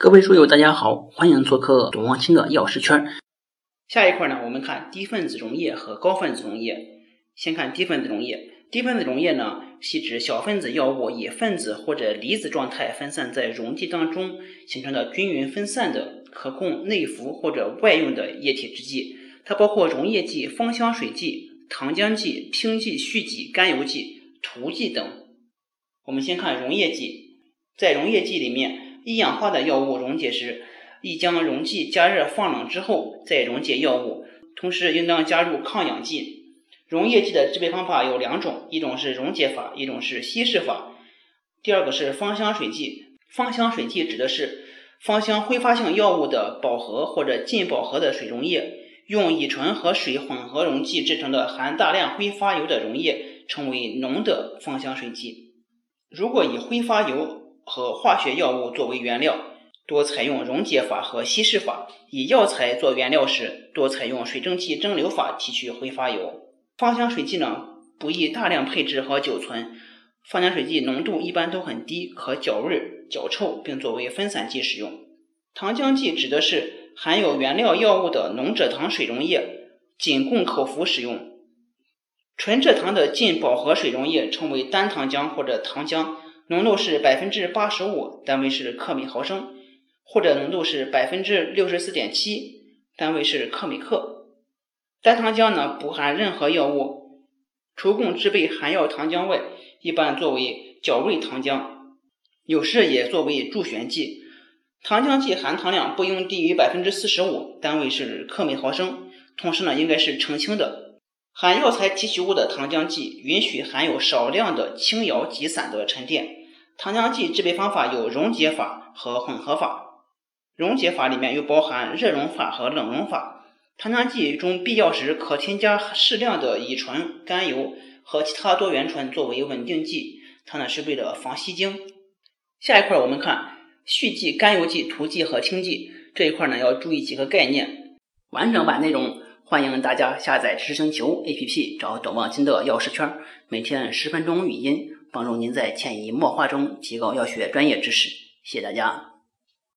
各位书友，大家好，欢迎做客董望清的药师圈。下一块呢，我们看低分子溶液和高分子溶液。先看低分子溶液，低分子溶液呢，是指小分子药物以分子或者离子状态分散在溶剂当中，形成的均匀分散的可供内服或者外用的液体制剂。它包括溶液剂、芳香水剂、糖浆剂、烃剂、絮剂、甘油剂、涂剂等。我们先看溶液剂，在溶液剂里面。一氧化的药物溶解时，宜将溶剂加热放冷之后再溶解药物，同时应当加入抗氧剂。溶液剂的制备方法有两种，一种是溶解法，一种是稀释法。第二个是芳香水剂，芳香水剂指的是芳香挥发性药物的饱和或者近饱和的水溶液，用乙醇和水混合溶剂制成的含大量挥发油的溶液，称为浓的芳香水剂。如果以挥发油和化学药物作为原料，多采用溶解法和稀释法；以药材做原料时，多采用水蒸气蒸馏法提取挥发油。芳香水剂呢，不宜大量配置和久存。芳香水剂浓度一般都很低，可搅味、搅臭，并作为分散剂使用。糖浆剂指的是含有原料药物的浓蔗糖水溶液，仅供口服使用。纯蔗糖的近饱和水溶液称为单糖浆或者糖浆。浓度是百分之八十五，单位是克每毫升，或者浓度是百分之六十四点七，单位是克每克。单糖浆呢不含任何药物，除供制备含药糖浆外，一般作为搅味糖浆，有时也作为助旋剂。糖浆剂含糖量不应低于百分之四十五，单位是克每毫升，同时呢应该是澄清的。含药材提取物的糖浆剂允许含有少量的轻摇极散的沉淀。糖浆剂制备方法有溶解法和混合法。溶解法里面又包含热溶法和冷溶法。糖浆剂中必要时可添加适量的乙醇、甘油和其他多元醇作为稳定剂，它呢是为了防吸精。下一块我们看续剂、甘油剂、涂剂和清剂这一块呢要注意几个概念。完整版内容。欢迎大家下载知识星球 APP，找董望金的药师圈，每天十分钟语音，帮助您在潜移默化中提高药学专业知识。谢谢大家。